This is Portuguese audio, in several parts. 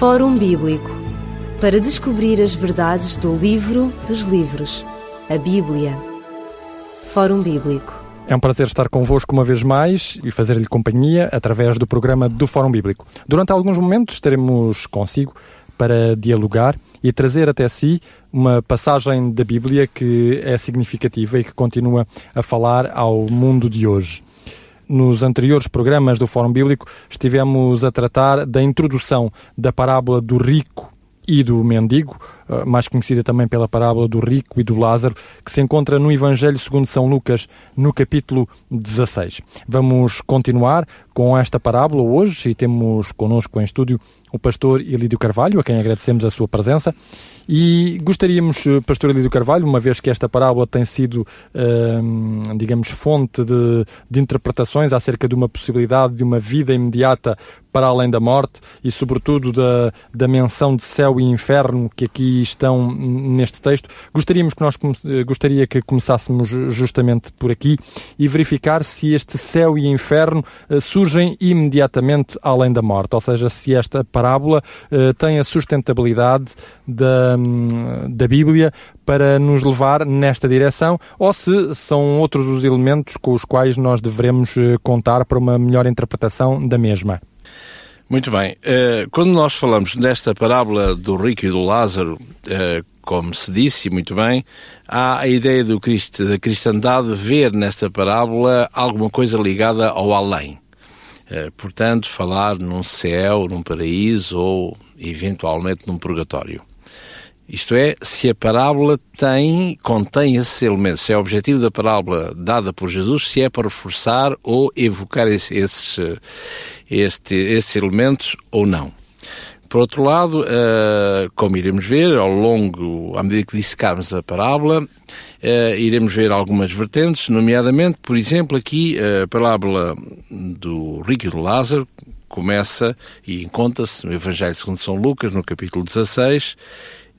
Fórum Bíblico para descobrir as verdades do livro dos livros, a Bíblia. Fórum Bíblico. É um prazer estar convosco uma vez mais e fazer-lhe companhia através do programa do Fórum Bíblico. Durante alguns momentos estaremos consigo para dialogar e trazer até si uma passagem da Bíblia que é significativa e que continua a falar ao mundo de hoje. Nos anteriores programas do Fórum Bíblico estivemos a tratar da introdução da parábola do rico e do mendigo, mais conhecida também pela parábola do rico e do Lázaro, que se encontra no Evangelho segundo São Lucas, no capítulo 16. Vamos continuar com esta parábola hoje e temos connosco em estúdio o pastor Elídio Carvalho, a quem agradecemos a sua presença. E gostaríamos, eh, pastor Elídio Carvalho, uma vez que esta parábola tem sido, hum, digamos, fonte de, de interpretações acerca de uma possibilidade de uma vida imediata para além da morte e, sobretudo, da, da menção de céu e inferno que aqui estão neste texto, gostaríamos que nós eh, gostaria que começássemos justamente por aqui e verificar se este céu e inferno surgem imediatamente além da morte, ou seja, se esta parábola uh, tem a sustentabilidade da, hum, da Bíblia para nos levar nesta direção ou se são outros os elementos com os quais nós devemos contar para uma melhor interpretação da mesma. Muito bem. Uh, quando nós falamos nesta parábola do rico e do Lázaro, como se disse muito bem, há a ideia do Cristo, da cristandade ver nesta parábola alguma coisa ligada ao além. Eh, portanto, falar num céu, num paraíso ou, eventualmente, num purgatório. Isto é, se a parábola tem, contém esses elementos, se é o objetivo da parábola dada por Jesus, se é para reforçar ou evocar esses, eh, este, esses elementos ou não. Por outro lado, uh, como iremos ver ao longo, à medida que dissecarmos a parábola, uh, iremos ver algumas vertentes, nomeadamente, por exemplo, aqui a parábola do rico e do Lázaro, começa e encontra-se no Evangelho segundo São Lucas, no capítulo 16,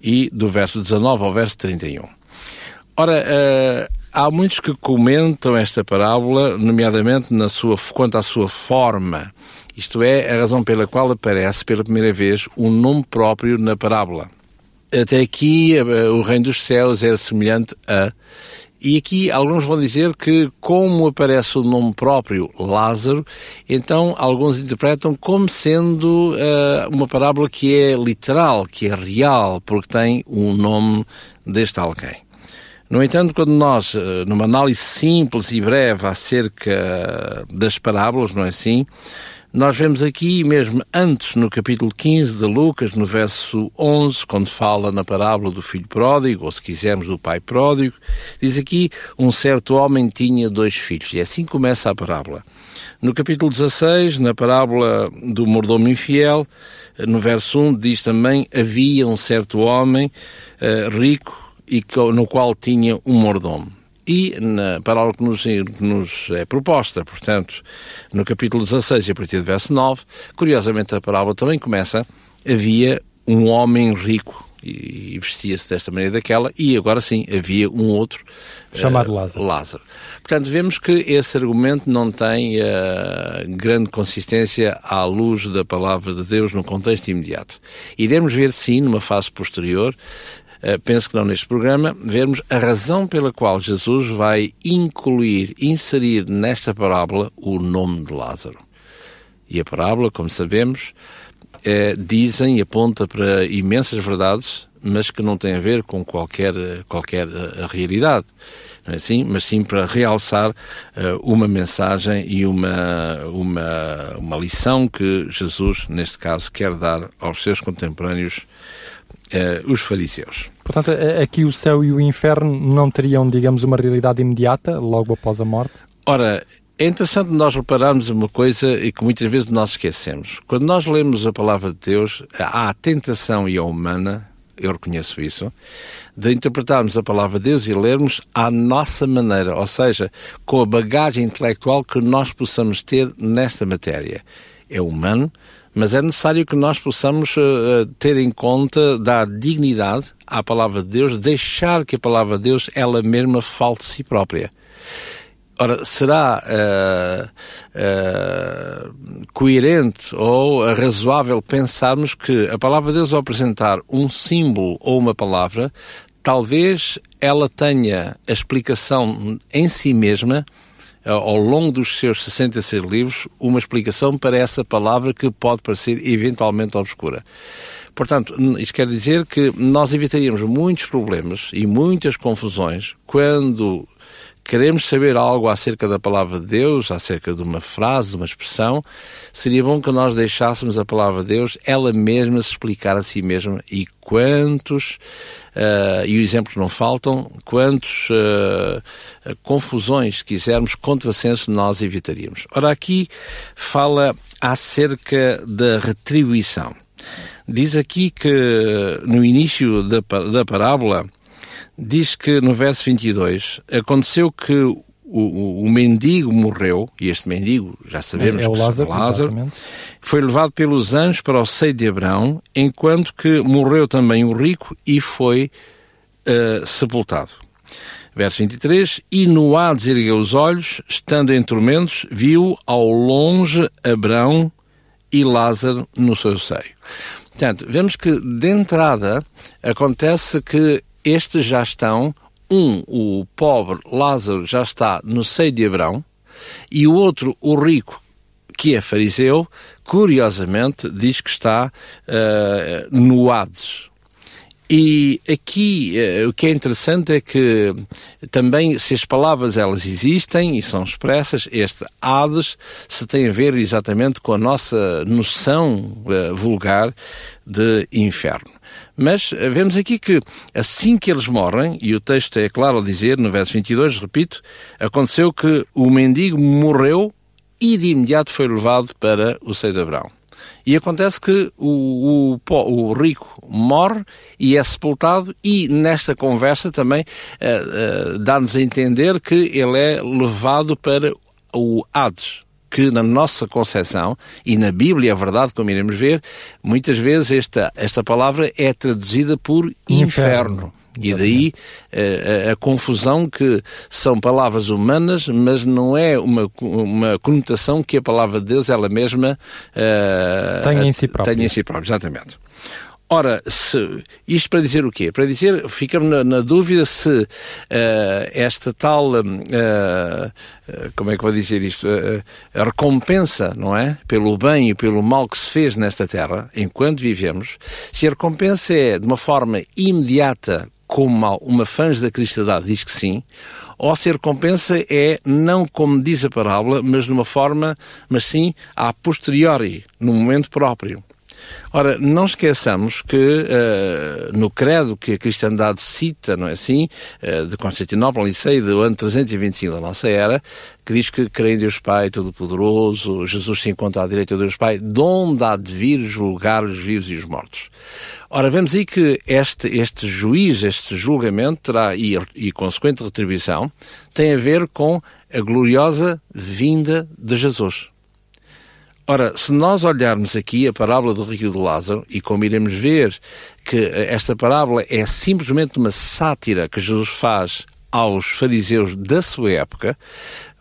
e do verso 19 ao verso 31. Ora, uh, há muitos que comentam esta parábola, nomeadamente na sua, quanto à sua forma isto é, a razão pela qual aparece pela primeira vez um nome próprio na parábola. Até aqui, eh, o reino dos céus é semelhante a. E aqui alguns vão dizer que, como aparece o nome próprio, Lázaro, então alguns interpretam como sendo uh, uma parábola que é literal, que é real, porque tem um nome deste alguém. No entanto, quando nós, eh, numa análise simples e breve acerca das parábolas, não é assim? Nós vemos aqui, mesmo antes, no capítulo 15 de Lucas, no verso 11, quando fala na parábola do filho pródigo, ou se quisermos do pai pródigo, diz aqui: um certo homem tinha dois filhos. E assim começa a parábola. No capítulo 16, na parábola do mordomo infiel, no verso 1, diz também: havia um certo homem uh, rico e no qual tinha um mordomo e na parábola que nos, que nos, é proposta, portanto, no capítulo 16, a partir do verso 9, curiosamente a parábola também começa, havia um homem rico e, vestia-se desta maneira daquela, e agora sim, havia um outro chamado uh, Lázaro. Lázaro. Portanto, vemos que esse argumento não tem uh, grande consistência à luz da palavra de Deus no contexto imediato. Iremos ver, sim, numa fase posterior, eh, penso que não neste programa, vermos a razão pela qual Jesus vai incluir, inserir nesta parábola o nome de Lázaro. E a parábola, como sabemos, é, dizem e aponta para imensas verdades, mas que não tem a ver com qualquer, qualquer eh, realidade. Não é assim? Mas sim para realçar uh, uma mensagem e uma, uma, uma lição que Jesus, neste caso, quer dar aos seus contemporâneos uh, os fariseus. Portanto, aqui o céu e o inferno não teriam, digamos, uma realidade imediata logo após a morte? Ora, é interessante nós repararmos uma coisa e que muitas vezes nós esquecemos. Quando nós lemos a palavra de Deus, há a tentação e a humana, eu reconheço isso, de interpretarmos a palavra de Deus e lermos à nossa maneira, ou seja, com a bagagem intelectual que nós possamos ter nesta matéria. É humano, mas é necessário que nós possamos uh, ter em conta, dar dignidade à palavra de Deus, deixar que a palavra de Deus ela mesma fale de si própria. Ora, será uh, uh, coerente ou razoável pensarmos que a palavra de Deus, ao apresentar um símbolo ou uma palavra, talvez ela tenha a explicação em si mesma, ao longo dos seus 66 livros, uma explicação para essa palavra que pode parecer eventualmente obscura. Portanto, isto quer dizer que nós evitaríamos muitos problemas e muitas confusões quando queremos saber algo acerca da palavra de Deus, acerca de uma frase, de uma expressão, seria bom que nós deixássemos a palavra de Deus ela mesma se explicar a si mesma e quantos, uh, e os exemplos não faltam, quantos uh, confusões quisermos, contrassenso nós evitaríamos. Ora, aqui fala acerca da retribuição. Diz aqui que no início da, da parábola diz que no verso 22 aconteceu que o, o, o, mendigo morreu, e este mendigo, já sabemos é, é o Lázaro, Lázaro foi levado pelos anjos para o seio de Abraão, enquanto que morreu também o rico e foi uh, sepultado. Verso 23, e Noades ergueu os olhos, estando em tormentos, viu ao longe Abraão e Lázaro no seu seio. Portanto, vemos que de entrada acontece que estes já estão, um, o pobre Lázaro já está no seio de Abraão, e o outro, o rico, que é fariseu, curiosamente diz que está uh, no Hades. E aqui uh, o que é interessante é que também se as palavras elas existem e são expressas, este Hades se tem a ver exatamente com a nossa noção uh, vulgar de inferno. Mas eh, vemos aqui que assim que eles morrem, e o texto é claro ao dizer, no verso 22, repito, aconteceu que o mendigo morreu e de imediato foi levado para o seio de Abraão. E acontece que o, o, o, rico morre e é sepultado, e nesta conversa também uh, uh, dá-nos a entender que ele é levado para o Hades, que na nossa concepção, e na Bíblia é verdade, como iremos ver, muitas vezes esta, esta palavra é traduzida por inferno. inferno. E daí a, eh, a, a, confusão que são palavras humanas, mas não é uma, uma conotação que a palavra de Deus ela mesma uh, tem em si própria. Tem em si própria, exatamente. Ora, se, isto para dizer o quê? Para dizer, ficamos na, na dúvida se uh, esta tal, uh, como é que vou dizer isto, a recompensa, não é? Pelo bem e pelo mal que se fez nesta terra, enquanto vivemos, se a recompensa é de uma forma imediata, como uma fãs da cristandade diz que sim, ou se a recompensa é não como diz a parábola, mas de uma forma, mas sim a posteriori, no momento próprio. Ora, não esqueçamos que uh, no credo que a cristandade cita, não é assim, uh, de Constantinopla, Licei, do ano 325 da nossa era, que diz que crê em Deus Pai Todo-Poderoso, Jesus se encontra à direita de Deus Pai, de onde há de vir julgar os vivos e os mortos. Ora, vemos aí que este, este juiz, este julgamento terá, e, e consequente retribuição, tem a ver com a gloriosa vinda de Jesus. Ora, se nós olharmos aqui a parábola do Rio de Lázaro, e como iremos ver que esta parábola é simplesmente uma sátira que Jesus faz aos fariseus da sua época,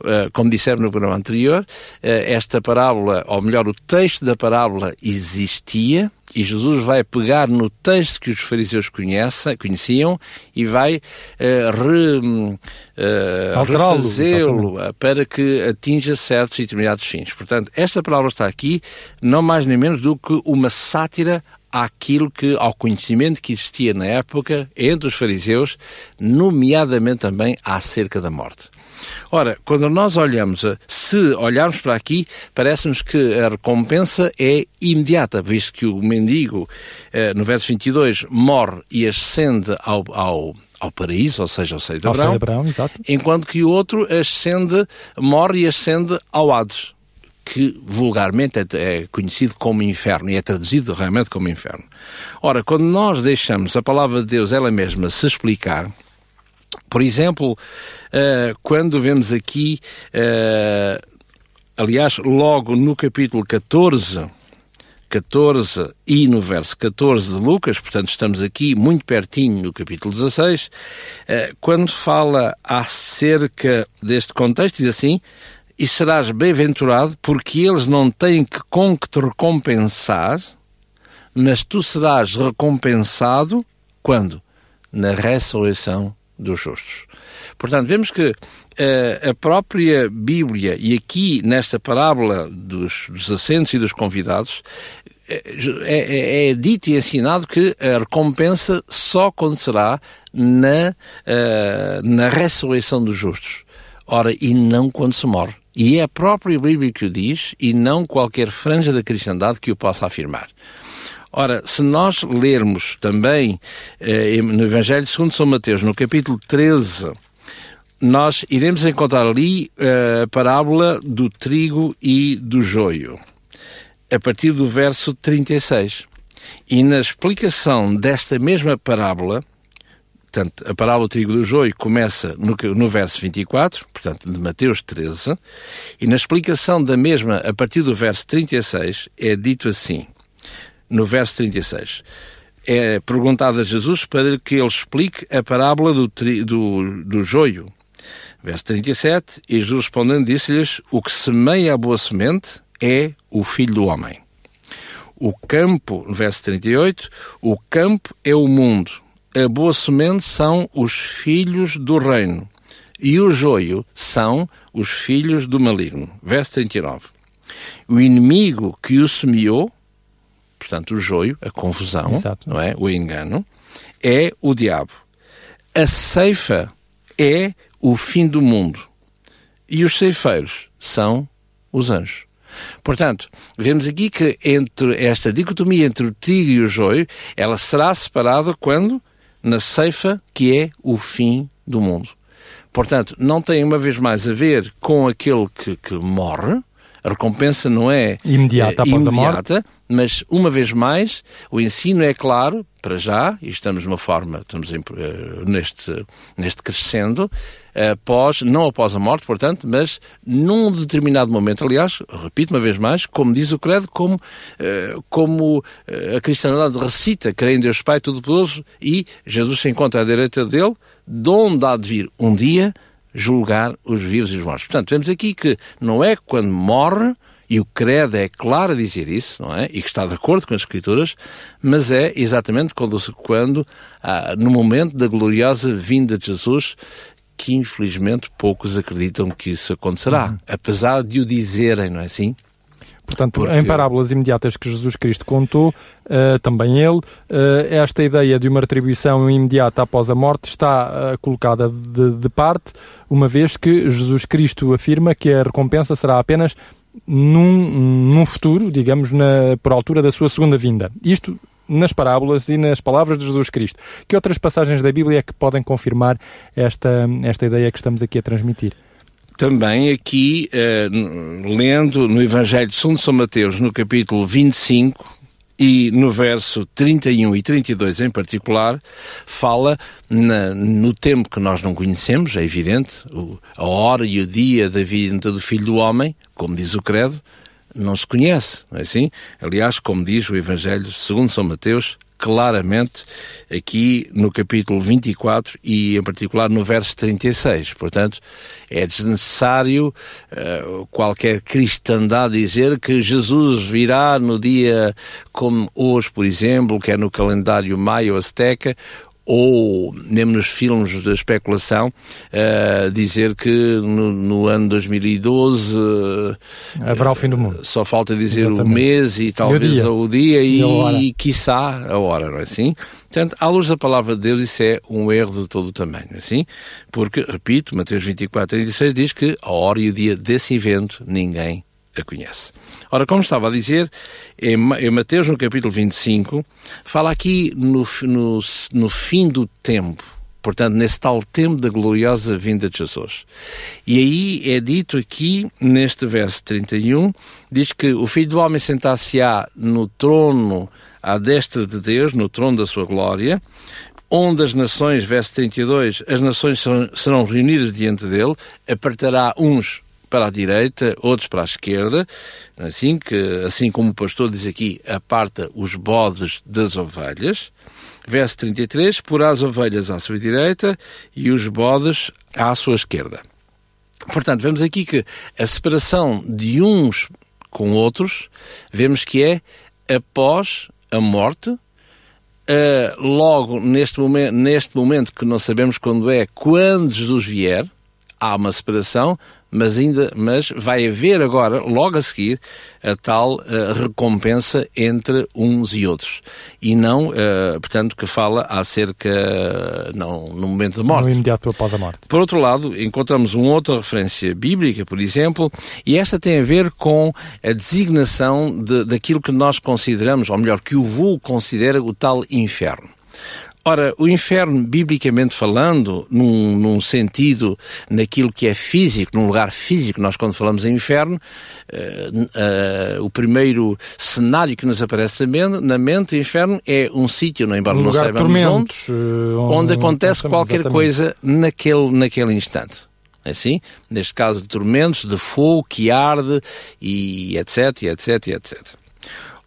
eh, como dissemos no programa anterior, eh, esta parábola, ou melhor, o texto da parábola existia, e Jesus vai pegar no texto que os fariseus conhecem, conheciam e vai uh, uh, refazê-lo para que atinja certos e determinados fins. Portanto, esta palavra está aqui não mais nem menos do que uma sátira àquilo que, ao conhecimento que existia na época entre os fariseus, nomeadamente também acerca da morte. Ora, quando nós olhamos, se olharmos para aqui, parece-nos que a recompensa é imediata, visto que o mendigo, eh, no verso 22, morre e ascende ao, ao ao paraíso, ou seja, ao seio de Abraão, Abraão enquanto que o outro ascende, morre e ascende ao Hades, que vulgarmente é, é, conhecido como inferno e é traduzido realmente como inferno. Ora, quando nós deixamos a palavra de Deus ela mesma se explicar, por exemplo, uh, quando vemos aqui, uh, aliás, logo no capítulo 14, 14 e no verso 14 de Lucas, portanto estamos aqui muito pertinho no capítulo 16, eh, quando fala acerca deste contexto, diz assim: E serás bem-aventurado, porque eles não têm que com que te recompensar, mas tu serás recompensado quando? Na ressurreição dos justos. Portanto, vemos que uh, a própria Bíblia, e aqui nesta parábola dos, dos assentos e dos convidados, é, é, é, dito e ensinado que a recompensa só acontecerá na, uh, na ressurreição dos justos. Ora, e não quando se morre. E é a própria Bíblia que o diz, e não qualquer franja da cristandade que o possa afirmar. Ora, se nós lermos também eh, no Evangelho segundo São Mateus, no capítulo 13, nós iremos encontrar ali eh, a parábola do trigo e do joio, a partir do verso 36. E na explicação desta mesma parábola, portanto, a parábola do trigo do joio começa no, no verso 24, portanto, de Mateus 13, e na explicação da mesma, a partir do verso 36, é dito assim no verso 36. É perguntado a Jesus para que ele explique a parábola do, tri, do, do joio. Verso 37, e Jesus respondendo disse-lhes, o que semeia a boa semente é o Filho do Homem. O campo, verso 38, o campo é o mundo. A boa semente são os filhos do reino. E o joio são os filhos do maligno. Verso 39. O inimigo que o semeou, portanto, o joio, a confusão, Exato. não é? O engano, é o diabo. A ceifa é o fim do mundo. E os ceifeiros são os anjos. Portanto, vemos aqui que entre esta dicotomia entre o trigo e o joio, ela será separada quando? Na ceifa, que é o fim do mundo. Portanto, não tem uma vez mais a ver com aquele que, que morre, a recompensa não é imediata, é, após imediata, a morte, mas uma vez mais o ensino é claro para já e estamos numa forma estamos em, uh, neste neste crescendo após não após a morte portanto mas num determinado momento. Aliás repito uma vez mais como diz o credo como uh, como uh, a cristandade recita creio em Deus Pai Todo-Poderoso e Jesus se encontra à direita dele de onde há de vir um dia julgar os vivos e os mortos. Portanto vemos aqui que não é quando morre e o credo é claro a dizer isso, não é? E que está de acordo com as Escrituras, mas é exatamente quando, quando ah, no momento da gloriosa vinda de Jesus, que infelizmente poucos acreditam que isso acontecerá, uhum. apesar de o dizerem, não é assim? Portanto, Porque... em parábolas imediatas que Jesus Cristo contou, uh, também ele, uh, esta ideia de uma retribuição imediata após a morte está uh, colocada de, de, parte, uma vez que Jesus Cristo afirma que a recompensa será apenas num, num futuro, digamos, na, por altura da sua segunda vinda. Isto nas parábolas e nas palavras de Jesus Cristo. Que outras passagens da Bíblia é que podem confirmar esta, esta ideia que estamos aqui a transmitir? Também aqui, uh, lendo no Evangelho de São Mateus, no capítulo 25, e no verso 31 e 32 em particular, fala na, no tempo que nós não conhecemos, é evidente, o, a hora e o dia da vinda do Filho do Homem, como diz o Credo, não se conhece, não é assim? Aliás, como diz o Evangelho segundo São Mateus, claramente aqui no capítulo 24 e em particular no verso 36. Portanto, é desnecessário uh, qualquer cristandade dizer que Jesus virá no dia como hoje, por exemplo, que é no calendário maio azteca, ou mesmo nos filmes de especulação, uh, dizer que no, no, ano 2012 uh, haverá o fim do mundo. Só falta dizer Exatamente. o mês e talvez e o dia, e, e, e quiçá a hora, não é assim? Portanto, à luz da palavra de Deus, isso é um erro de todo o tamanho, é assim? Porque, repito, Mateus 24, 36 diz que a hora e o dia desse evento ninguém a conhece. Ora, como estava a dizer, em Mateus, no capítulo 25, fala aqui no, no, no fim do tempo, portanto, nesse tal tempo da gloriosa vinda de Jesus. E aí é dito aqui, neste verso 31, diz que o Filho do Homem sentar-se-á no trono à destra de Deus, no trono da sua glória, onde as nações, verso 32, as nações serão reunidas diante dele, apertará uns para a direita, outros para a esquerda, assim, que, assim como o pastor diz aqui, aparta os bodes das ovelhas. Verso 33, porá as ovelhas à sua direita e os bodes à sua esquerda. Portanto, vemos aqui que a separação de uns com outros, vemos que é após a morte, uh, logo neste neste momento que não sabemos quando é, quando Jesus vier, há uma separação, mas ainda mas vai haver agora, logo a seguir, a tal uh, recompensa entre uns e outros. E não, uh, portanto, que fala acerca, uh, não, no momento da morte. No imediato após a morte. Por outro lado, encontramos uma outra referência bíblica, por exemplo, e esta tem a ver com a designação de, daquilo que nós consideramos, ou melhor, que o vulgo considera o tal inferno. Ora, o inferno, biblicamente falando, num, num, sentido, naquilo que é físico, num lugar físico, nós quando falamos em inferno, uh, uh, o primeiro cenário que nos aparece na mente, o inferno, é um sítio, não, embora um não saibamos onde, uh, onde acontece qualquer exatamente. coisa naquele, naquele instante. É assim? Neste caso, de tormentos, de fogo que arde, e etc, etc, etc.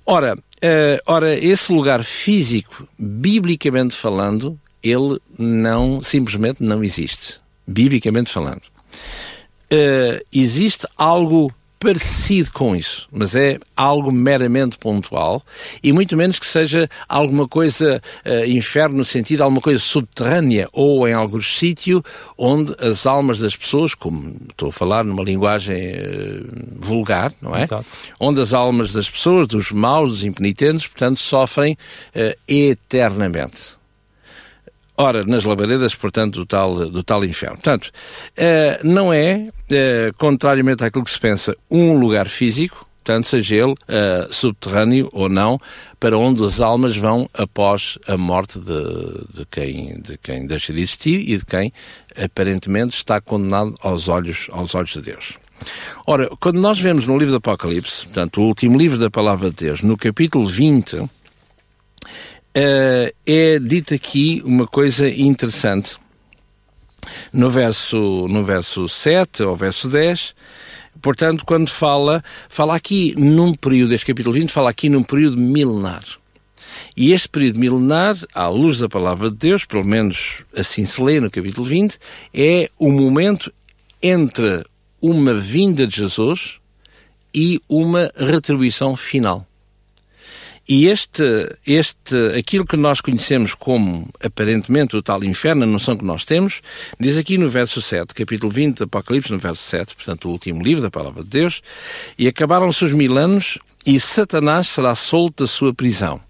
Ora, Uh, ora, esse lugar físico, biblicamente falando, ele não, simplesmente não existe. Biblicamente falando. Uh, existe algo parecido com isso, mas é algo meramente pontual e muito menos que seja alguma coisa uh, inferno no sentido alguma coisa subterrânea ou em algum sítio onde as almas das pessoas, como estou a falar numa linguagem uh, vulgar, não é? Exato. Onde as almas das pessoas, dos maus, dos impenitentes, portanto, sofrem uh, eternamente. Ora, nas labaredas, portanto, do tal, do tal inferno. Portanto, uh, não é, uh, contrariamente àquilo que se pensa, um lugar físico, tanto seja ele uh, subterrâneo ou não, para onde as almas vão após a morte de, de, quem, de quem deixa de existir e de quem aparentemente está condenado aos olhos, aos olhos de Deus. Ora, quando nós vemos no livro do Apocalipse, portanto, o último livro da Palavra de Deus, no capítulo 20, uh, é dito aqui uma coisa interessante. No verso, no verso 7 ou verso 10, portanto, quando fala, fala aqui num período, este capítulo 20, fala aqui num período milenar. E este período milenar, à luz da palavra de Deus, pelo menos assim se lê no capítulo 20, é o momento entre uma vinda de Jesus e uma retribuição final. E este, este, aquilo que nós conhecemos como aparentemente o tal inferno, a noção que nós temos, diz aqui no verso 7, capítulo 20 do Apocalipse, no verso 7, portanto o último livro da Palavra de Deus, e acabaram-se os mil anos e Satanás será solto da sua prisão.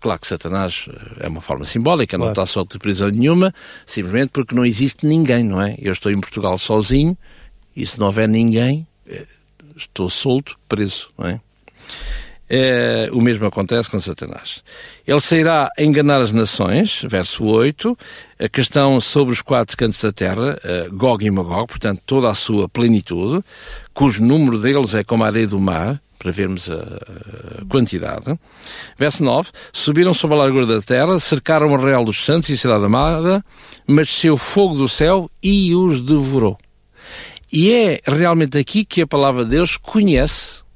Claro que Satanás eh, é uma forma simbólica, claro. não está solto de prisão nenhuma, simplesmente porque não existe ninguém, não é? Eu estou em Portugal sozinho e se não houver ninguém, eh, estou solto, preso, não é? É, o mesmo acontece com Satanás. Ele sairá a enganar as nações, verso 8, a questão sobre os quatro cantos da terra, uh, Gog e Magog, portanto toda a sua plenitude, cujo número deles é como a areia do mar, para vermos a, a quantidade. Verso 9, subiram sobre a largura da terra, cercaram o real dos santos e a cidade amada, mas desceu fogo do céu e os devorou. E é realmente aqui que a palavra de Deus conhece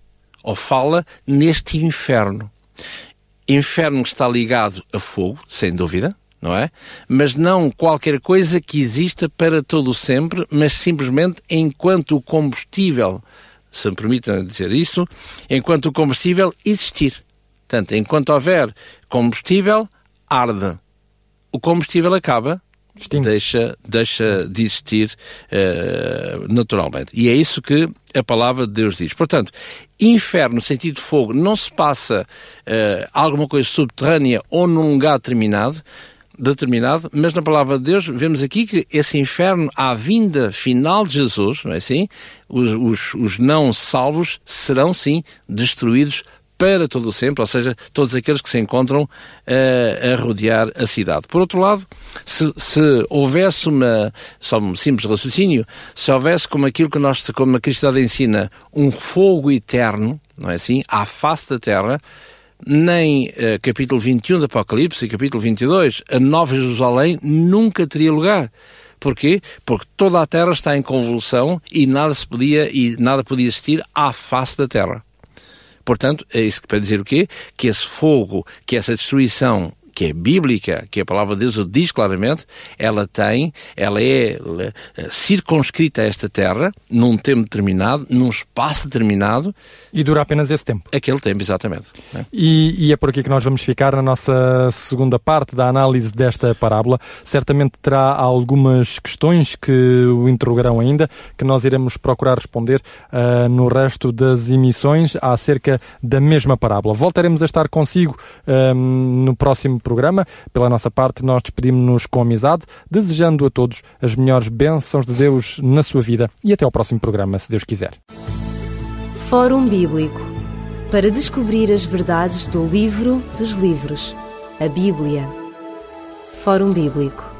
ou fala neste inferno. Inferno está ligado a fogo, sem dúvida, não é? Mas não qualquer coisa que exista para todo sempre, mas simplesmente enquanto o combustível, se me permitem dizer isso, enquanto o combustível existir. Portanto, enquanto houver combustível, arde. O combustível acaba, deixa, deixa de existir uh, naturalmente. E é isso que a palavra de Deus diz. Portanto, inferno, no sentido de fogo, não se passa uh, alguma coisa subterrânea ou num lugar determinado, determinado, mas na palavra de Deus vemos aqui que esse inferno, à vinda final de Jesus, não é assim? Os, os, os não salvos serão sim destruídos para todo o sempre, ou seja, todos aqueles que se encontram a rodear a cidade. Por outro lado, se, se, houvesse uma, só um simples raciocínio, se houvesse como aquilo que nós, como a cristandade ensina, um fogo eterno, não é assim, à face da terra, nem uh, capítulo 21 do Apocalipse e capítulo 22, a Nova Jerusalém nunca teria lugar Porquê? Porque toda a Terra está em convulsão e nada se podia e nada podia existir à face da Terra. Portanto, é isso que para dizer o quê? Que esse fogo, que essa destruição que é bíblica, que a palavra de Deus o diz claramente, ela tem, ela é eh, circunscrita a esta terra, num tempo determinado, num espaço determinado. E dura apenas esse tempo. Aquele tempo, exatamente. É? E, e, é por aqui que nós vamos ficar na nossa segunda parte da análise desta parábola. Certamente terá algumas questões que o interrogarão ainda, que nós iremos procurar responder uh, no resto das emissões acerca da mesma parábola. Voltaremos a estar consigo uh, no próximo programa. Pela nossa parte, nós despedimos-nos com amizade, desejando a todos as melhores bênçãos de Deus na sua vida e até ao próximo programa, se Deus quiser. Fórum Bíblico para descobrir as verdades do livro dos livros, a Bíblia. Fórum Bíblico